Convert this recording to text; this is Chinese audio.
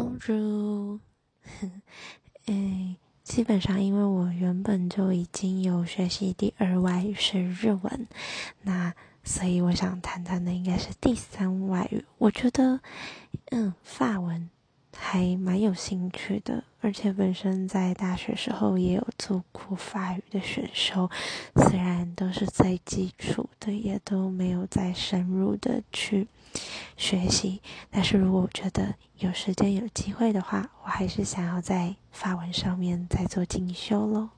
公主哎，基本上因为我原本就已经有学习第二外语是日文，那所以我想谈谈的应该是第三外语。我觉得，嗯，法文还蛮有兴趣的，而且本身在大学时候也有做过法语的选修，虽然都是最基础的，也都没有再深入的去。学习，但是如果我觉得有时间有机会的话，我还是想要在法文上面再做进修喽。